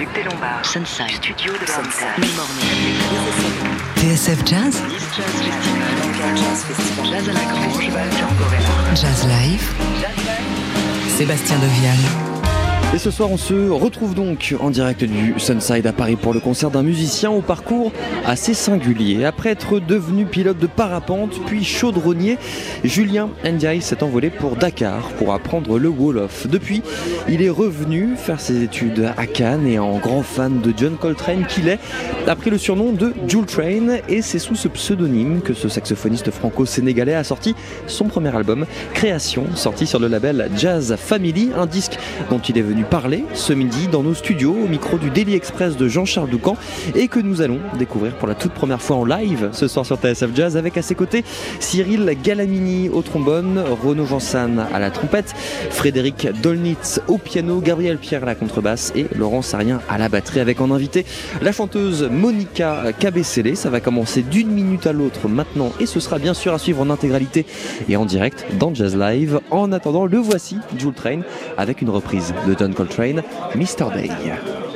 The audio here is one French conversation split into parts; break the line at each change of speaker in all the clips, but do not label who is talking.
Duc des Lombards. Sunside. Studio de Sunside.
TSF Jazz
Jazz Festival. Jazz à la Grange.
Jazz Live Sébastien Devial
Et ce soir, on se retrouve donc en direct du Sunside à Paris pour le concert d'un musicien au parcours assez singulier. Après être devenu pilote de parapente puis chaudronnier, Julien Ndiaye s'est envolé pour Dakar pour apprendre le Wolof. Depuis, il est revenu faire ses études à Cannes et en grand fan de John Coltrane qu'il est, a pris le surnom de Jewel Train et c'est sous ce pseudonyme que ce saxophoniste franco-sénégalais a sorti son premier album, Création, sorti sur le label Jazz Family, un disque dont il est venu parler ce midi dans nos studios au micro du Daily Express de Jean-Charles Doucan et que nous allons découvrir pour la toute première fois en live ce soir sur TSF Jazz avec à ses côtés Cyril Galamini au trombone, Renaud Jansan à la trompette, Frédéric Dolnitz au piano, Gabriel Pierre à la contrebasse et Laurent Sarien à la batterie avec en invité la chanteuse Monica Cabecele. Ça va commencer d'une minute à l'autre maintenant et ce sera bien sûr à suivre en intégralité et en direct dans Jazz Live. En attendant, le voici, Jewel Train, avec une reprise de John Coltrane, Mr. Day.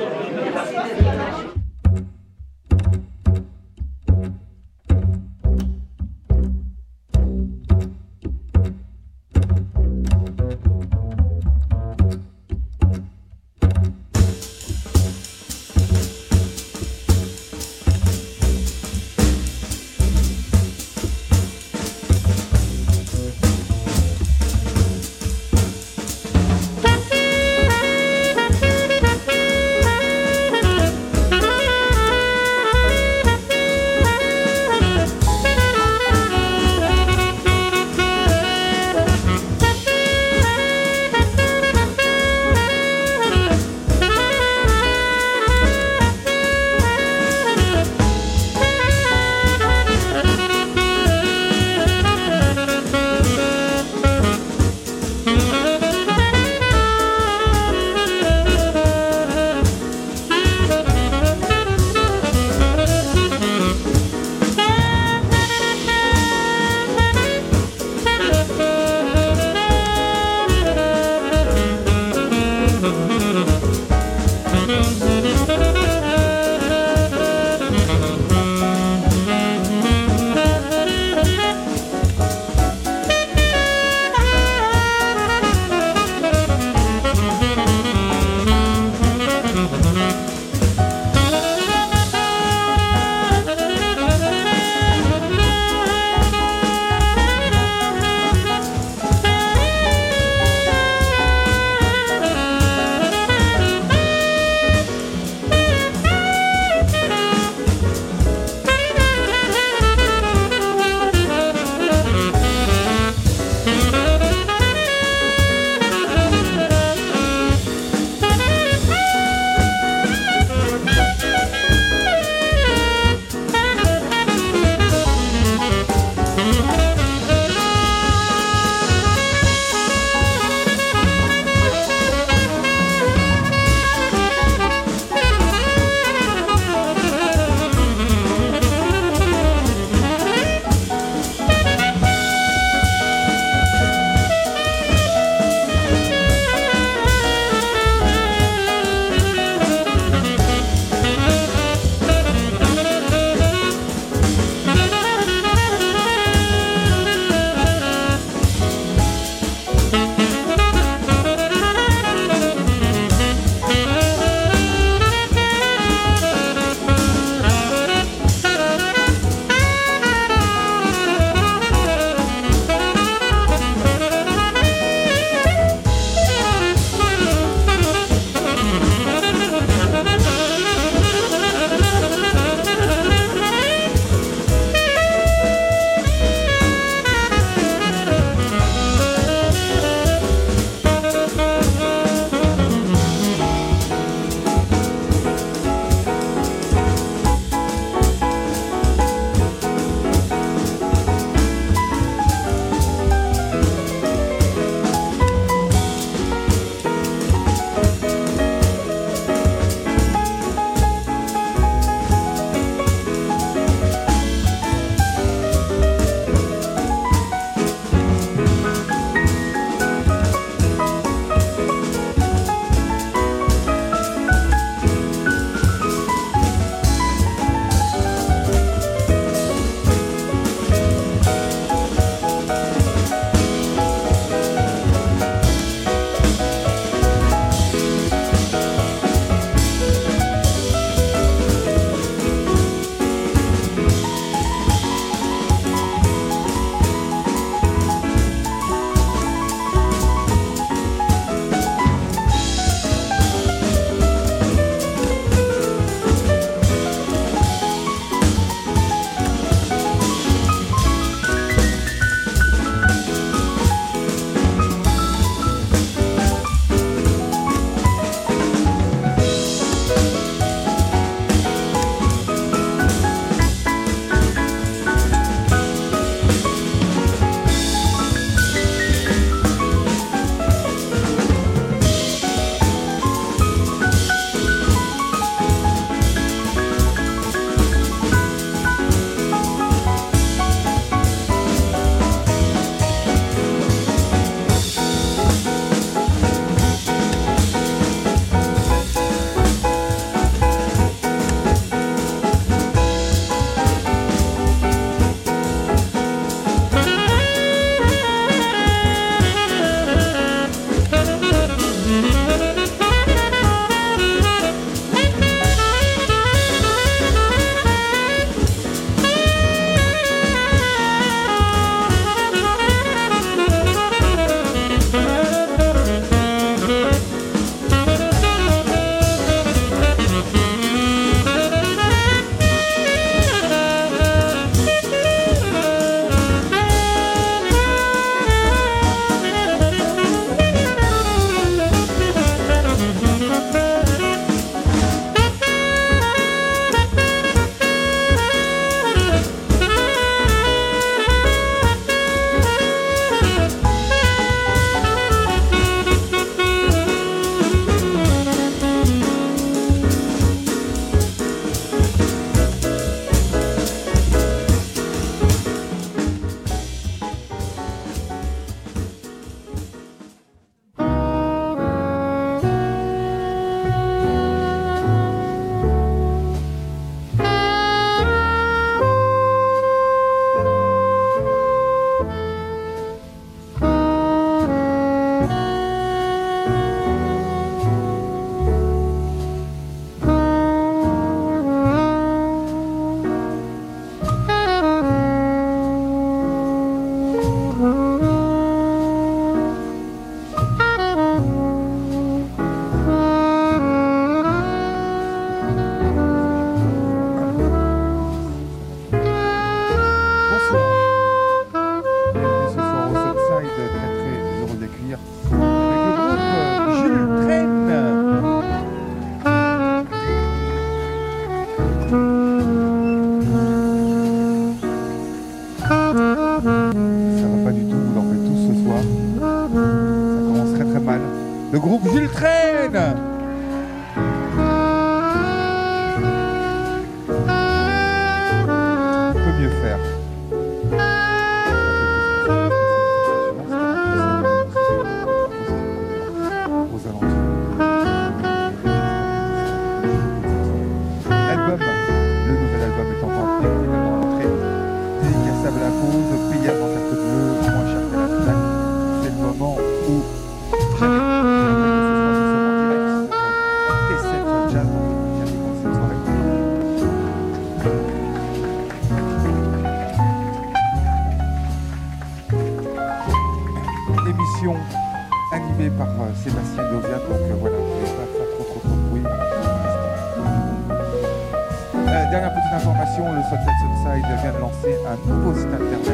Le Sunset Sunside vient de lancer un nouveau site internet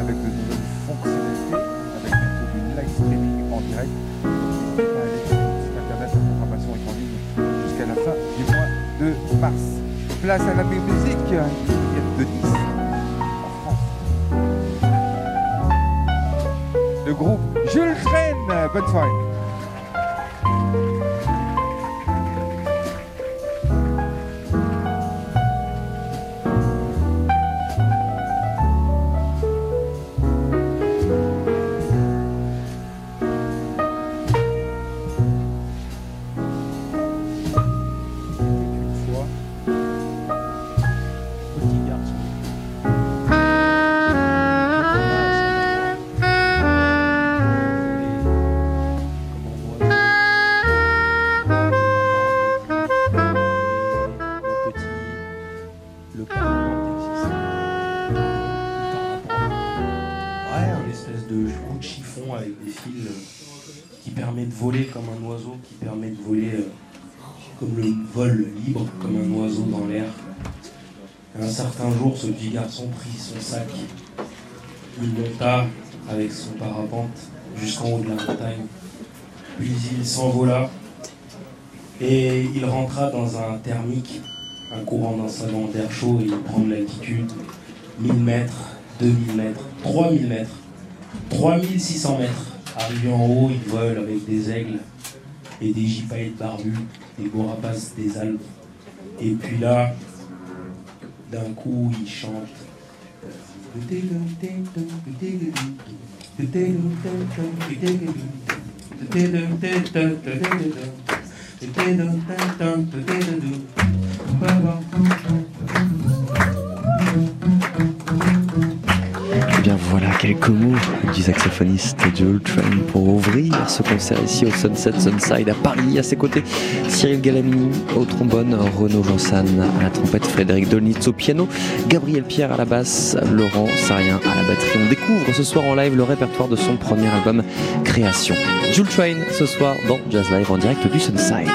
avec de nouvelles fonctionnalités, avec bientôt du live streaming en direct. Sur le site internet, la programmation est en ligne jusqu'à la fin du mois de mars. Place à la musique de Nice, en France. Le groupe Jules Train, bonne soirée.
Un jour, ce petit garçon prit son sac. Il monta avec son parapente jusqu'en haut de la montagne. Puis il s'envola et il rentra dans un thermique, un courant d'un salon d'air chaud et il prend de l'altitude. 1000 mètres, 2000 mètres, 3000 mètres, 3600 mètres. Arrivé en haut, il vole avec des aigles et des gypaètes barbus, des rapaces des Alpes. Et puis là, d'un coup, il chante.
Voilà quelques mots du saxophoniste Joel Train pour ouvrir ce concert ici au Sunset Sunside à Paris. À ses côtés, Cyril Galamini au trombone, Renaud Jansan à la trompette, Frédéric Dolnitz au piano, Gabriel Pierre à la basse, Laurent Sarien à la batterie. On découvre ce soir en live le répertoire de son premier album Création. Joel Train ce soir dans Jazz Live en direct du Sunside.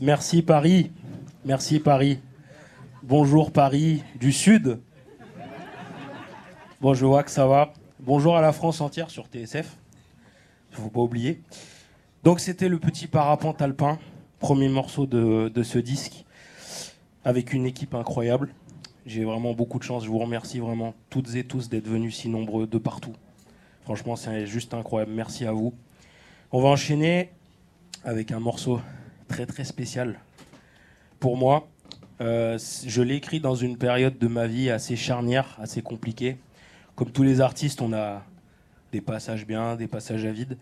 Merci Paris. Merci Paris. Bonjour Paris du Sud. Bon, je vois que ça va. Bonjour à la France entière sur TSF. Il faut pas oublier. Donc c'était le petit parapente alpin, premier morceau de, de ce disque, avec une équipe incroyable. J'ai vraiment beaucoup de chance. Je vous remercie vraiment toutes et tous d'être venus si nombreux de partout. Franchement, c'est juste incroyable. Merci à vous. On va enchaîner avec un morceau très très spécial pour moi. Euh, je l'ai écrit dans une période de ma vie assez charnière, assez compliquée. Comme tous les artistes, on a des passages bien, des passages à vide.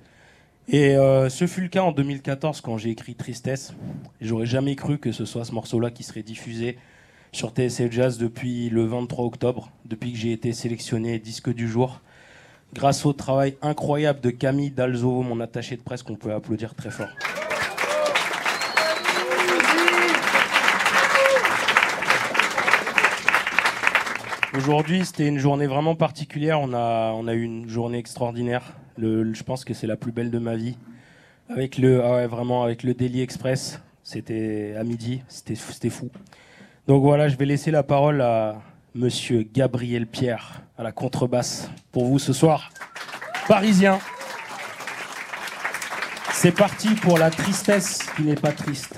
Et euh, ce fut le cas en 2014 quand j'ai écrit Tristesse. J'aurais jamais cru que ce soit ce morceau-là qui serait diffusé sur TSF Jazz depuis le 23 octobre, depuis que j'ai été sélectionné disque du jour. Grâce au travail incroyable de Camille Dalzo, mon attaché de presse, qu'on peut applaudir très fort. Aujourd'hui, c'était une journée vraiment particulière. On a, on a eu une journée extraordinaire. Je pense que c'est la plus belle de ma vie. Avec le, ah vraiment, avec le Daily Express. C'était à midi. C'était, c'était fou. Donc voilà, je vais laisser la parole à Monsieur Gabriel Pierre à la contrebasse pour vous ce soir. Parisien. C'est parti pour la tristesse qui n'est pas triste.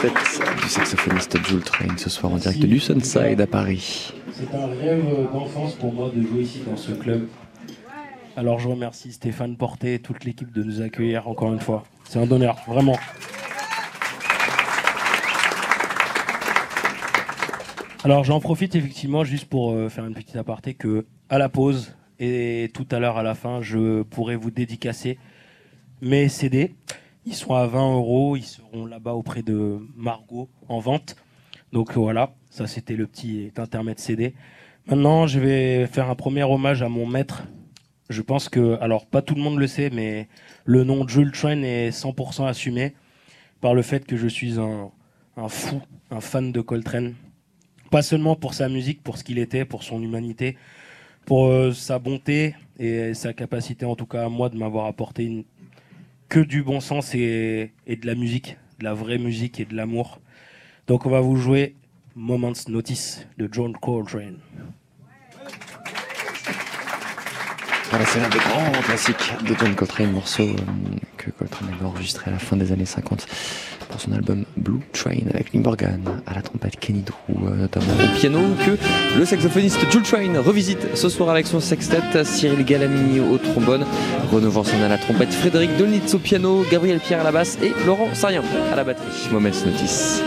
Sextet du saxophoniste Jules Train ce soir en direct du Sunside à Paris.
C'est un rêve d'enfance pour moi de jouer ici dans ce club. Alors je remercie Stéphane Porté et toute l'équipe de nous accueillir encore une fois. C'est un honneur, vraiment. Alors j'en profite effectivement juste pour euh, faire une petite aparté que à la pause et tout à l'heure à la fin, je pourrai vous dédicacer mes CD. Ils sont à 20 euros, ils seront là-bas auprès de Margot en vente. Donc voilà, ça c'était le petit intermède CD. Maintenant, je vais faire un premier hommage à mon maître. Je pense que, alors pas tout le monde le sait, mais le nom Jules Train est 100% assumé par le fait que je suis un, fou, un fan de Coltrane. Pas seulement pour sa musique, pour ce qu'il était, pour son humanité, pour euh, sa bonté et sa capacité, en tout cas à moi, de m'avoir apporté une, que du bon sens et, de la musique, de la vraie musique et de l'amour. Donc on va vous jouer Moments Notice de John Coltrane.
Voilà, c'est l'un des grands classiques de John Coltrane, morceau euh, que Coltrane avait enregistré à la fin des années 50 pour son album Blue Train avec Morgan à la trompette, Kenny Drew euh, notamment au piano, que le saxophoniste Jules Train revisite ce soir avec son sextet, Cyril Galamini au trombone, Renaud Vanson à la trompette, Frédéric Dolnitz au piano, Gabriel Pierre à la basse et Laurent Sarien à la batterie. Moments Notice.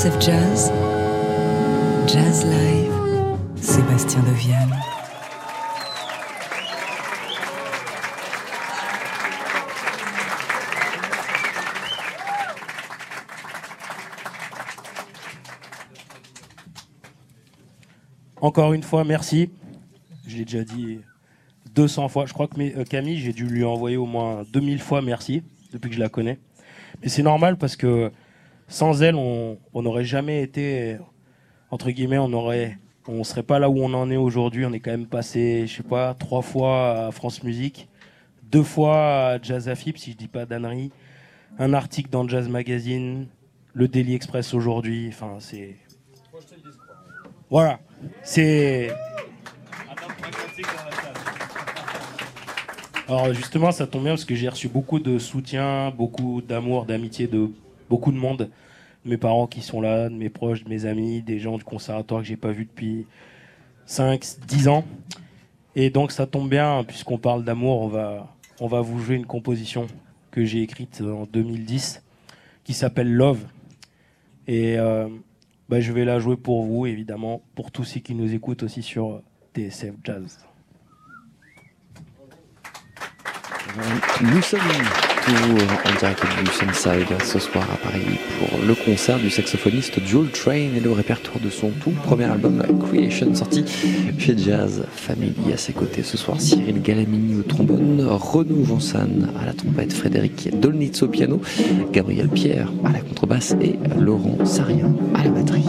TSF Jazz, Jazz Live, Sébastien Deviane.
Encore une fois, merci. Je l'ai déjà dit 200 fois. Je crois que euh, Camille, j'ai dû lui envoyer au moins 2000 fois merci depuis que je la connais. Mais c'est normal parce que sans elle, on n'aurait jamais été, entre guillemets, on aurait, serait pas là où on en est aujourd'hui. On est quand même passé, je sais pas, trois fois à France Musique, deux fois à Jazz Afib, si je dis pas d'annerie, un article dans Jazz Magazine, le Daily Express aujourd'hui. Enfin, c'est. Voilà. C'est. Alors justement, ça tombe bien parce que j'ai reçu beaucoup de soutien, beaucoup d'amour, d'amitié de beaucoup de monde. De mes parents qui sont là, de mes proches, de mes amis, des gens du conservatoire que j'ai pas vu depuis 5, 10 ans. Et donc ça tombe bien, puisqu'on parle d'amour, on va, vous jouer une composition que j'ai écrite en 2010 qui s'appelle Love. Et euh, bah, je vais la jouer pour vous, évidemment, pour tous ceux qui nous écoutent aussi sur TSF Jazz.
Nous sommes en direct du Sunside ce soir à Paris pour le concert du saxophoniste Joel Train et le répertoire de son tout premier album Creation sorti chez Jazz Family. À ses côtés ce soir, Cyril Galamini au trombone, Renaud Jansan à la trompette, Frédéric Dolnitz au piano, Gabriel Pierre à la contrebasse et Laurent Sarien à la batterie.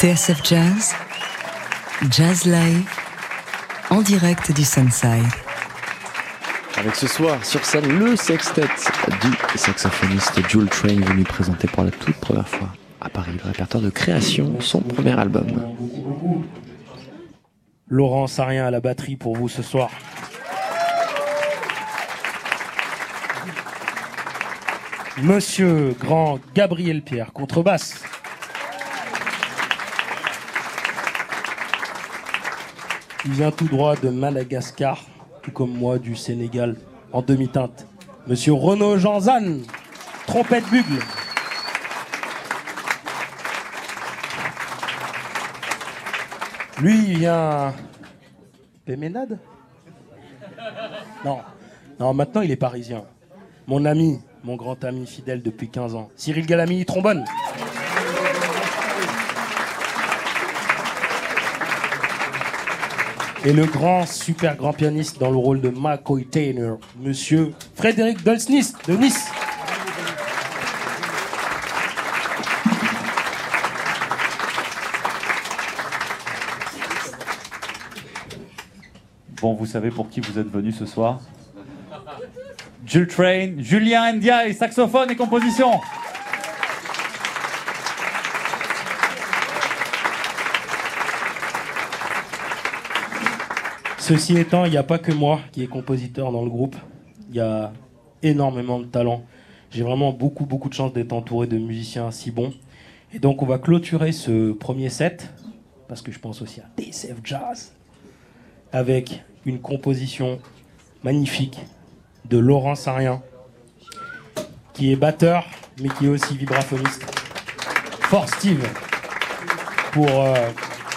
TSF Jazz, Jazz Live, en direct du Sunside.
Avec ce soir sur scène le sextet du saxophoniste Jules Train venu présenter pour la toute première fois à Paris le répertoire de création, son premier album.
Laurent Sarien à la batterie pour vous ce soir. Monsieur Grand Gabriel Pierre, contrebasse. Il vient tout droit de Madagascar, tout comme moi du Sénégal, en demi-teinte. Monsieur Renaud Janzan, trompette bugle. Lui, il vient. Péménade? Non. Non, maintenant il est parisien. Mon ami, mon grand ami fidèle depuis 15 ans. Cyril Galami, trombone. Et le grand, super grand pianiste dans le rôle de McCoy Taylor, monsieur Frédéric Dolsnis de Nice.
Bon, vous savez pour qui vous êtes venu ce soir? Jules Train, Julien Ndiaye, saxophone et composition.
Ceci étant, il n'y a pas que moi qui est compositeur dans le groupe. Il y a énormément de talent. J'ai vraiment beaucoup, beaucoup de chance d'être entouré de musiciens si bons. Et donc, on va clôturer ce premier set, parce que je pense aussi à TSF Jazz, avec une composition magnifique de Laurent Sarien, qui est batteur, mais qui est aussi vibraphoniste. For Steve, pour euh,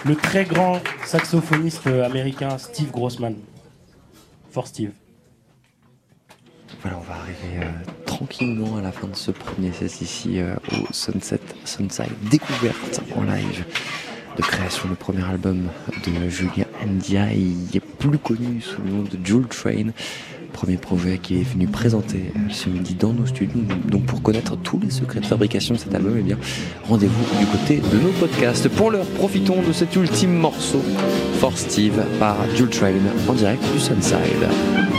le très grand saxophoniste américain Steve Grossman. For Steve.
Voilà, on va arriver euh, tranquillement à la fin de ce premier set ici euh, au Sunset Sunside. Découverte en live de création du premier album de Julien Ndiaye, plus connu sous le nom de Jewel Train. Premier projet qui est venu présenter ce midi dans nos studios. Donc pour connaître tous les secrets de fabrication de cet album, eh rendez-vous du côté de nos podcasts. Pour l'heure, profitons de cet ultime morceau, For Steve par Jewel Train en direct du Sunside.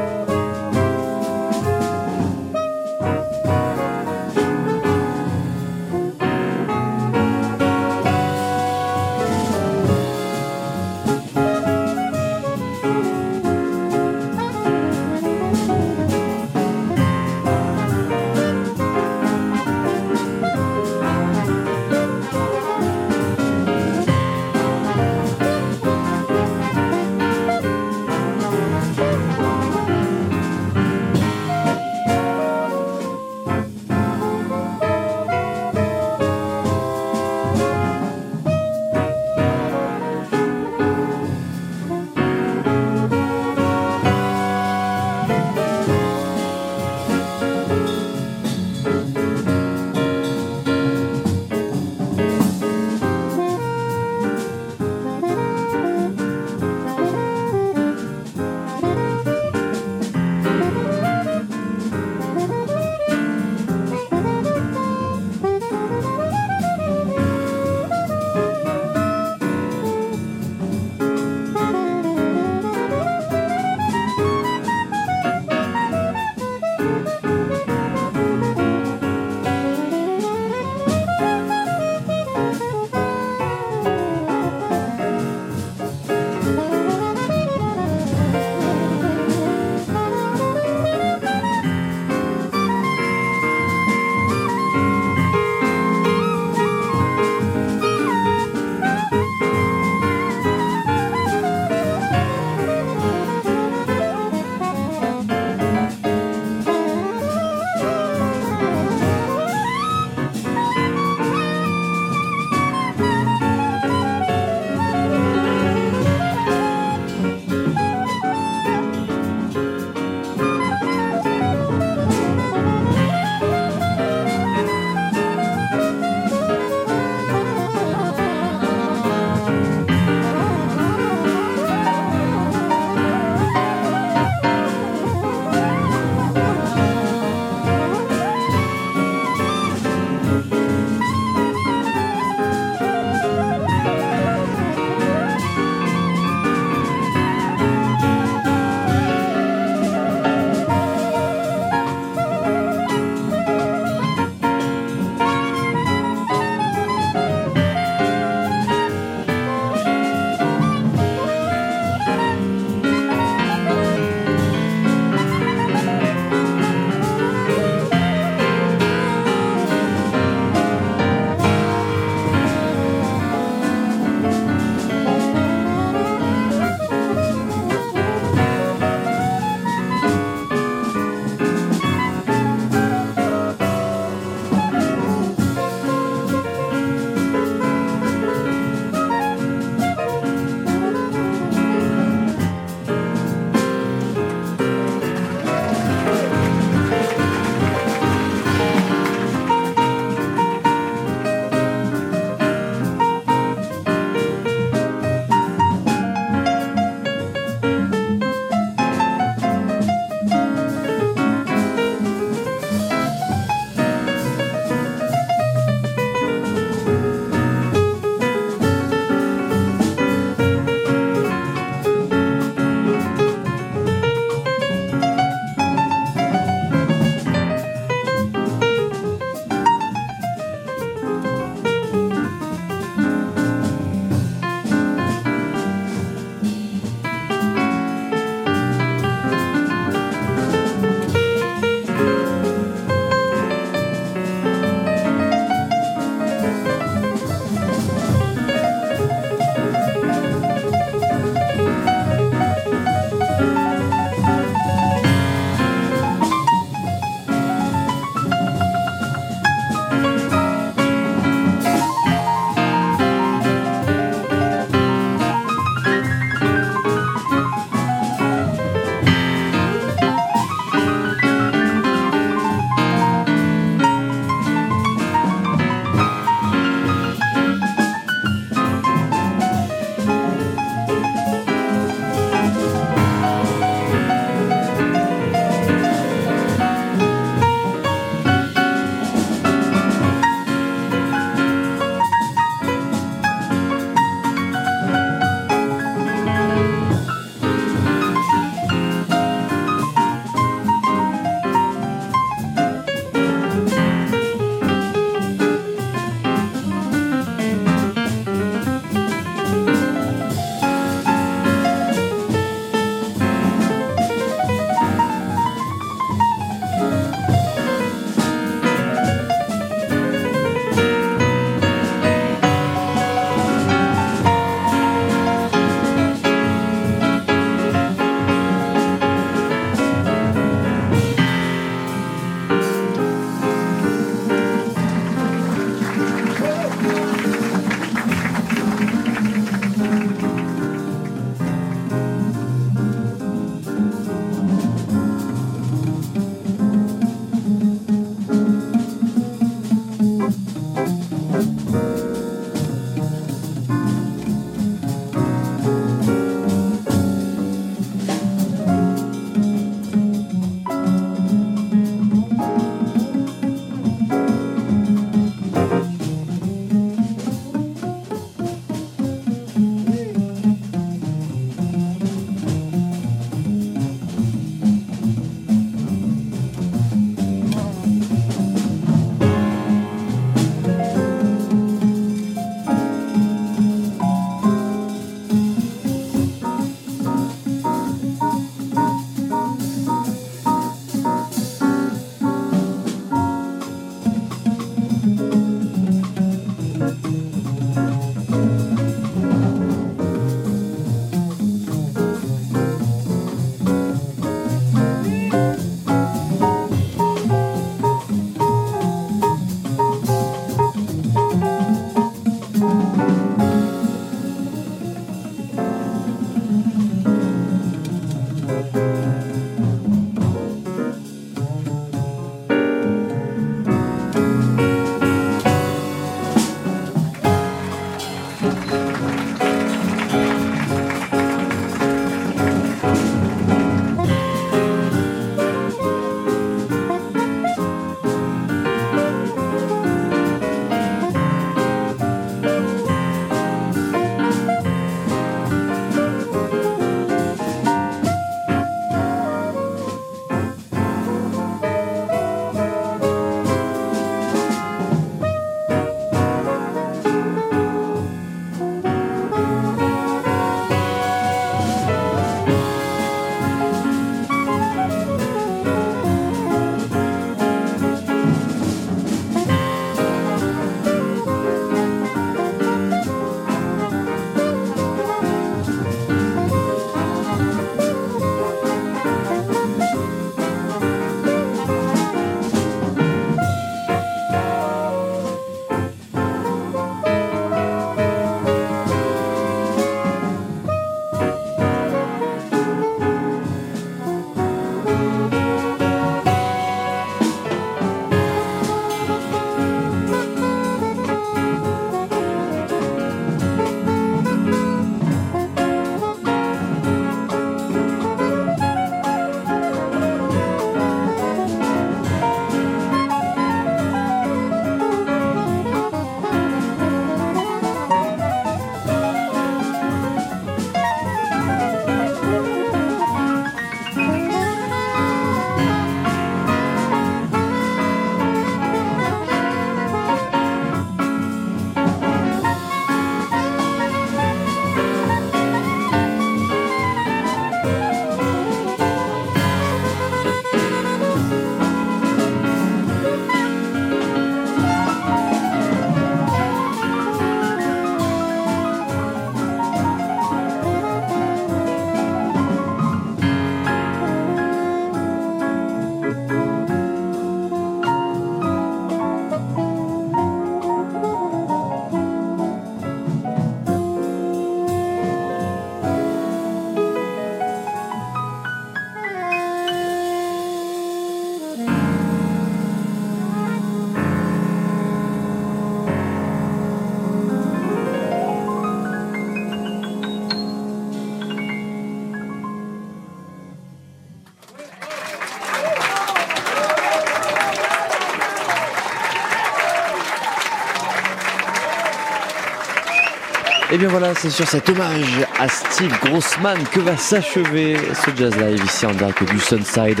Et bien voilà, c'est sur cet hommage à Steve Grossman que va s'achever ce Jazz Live ici en direct du Sunside.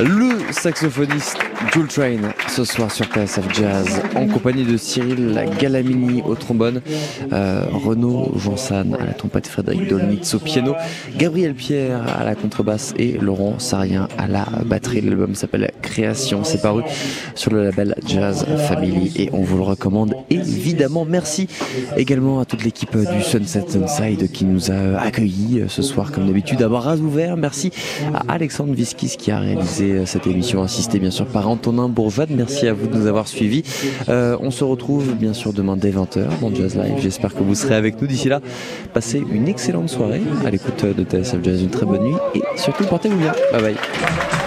Le saxophoniste Jules Train ce soir sur TSF Jazz en compagnie de Cyril Galamini au trombone, euh, Renaud Jansan à la trompette, Frédéric Dolnitz au piano, Gabriel Pierre à la contrebasse et Laurent Sarien à la batterie. L'album s'appelle Création, c'est paru sur le label Jazz Family et on vous le recommande évidemment. Merci également à toute l'équipe du Sunset Sunside qui nous a accueillis ce soir comme d'habitude à bras ouverts. Merci à Alexandre Viskis qui a réalisé cette émission assistée bien sûr par Antonin Bourvade. Merci à vous de nous avoir suivis. Euh, on se retrouve bien sûr demain dès 20h dans Jazz Live. J'espère que vous serez avec nous d'ici là. Passez une excellente soirée à l'écoute de TSF Jazz, une très bonne nuit et surtout portez-vous bien. Bye bye.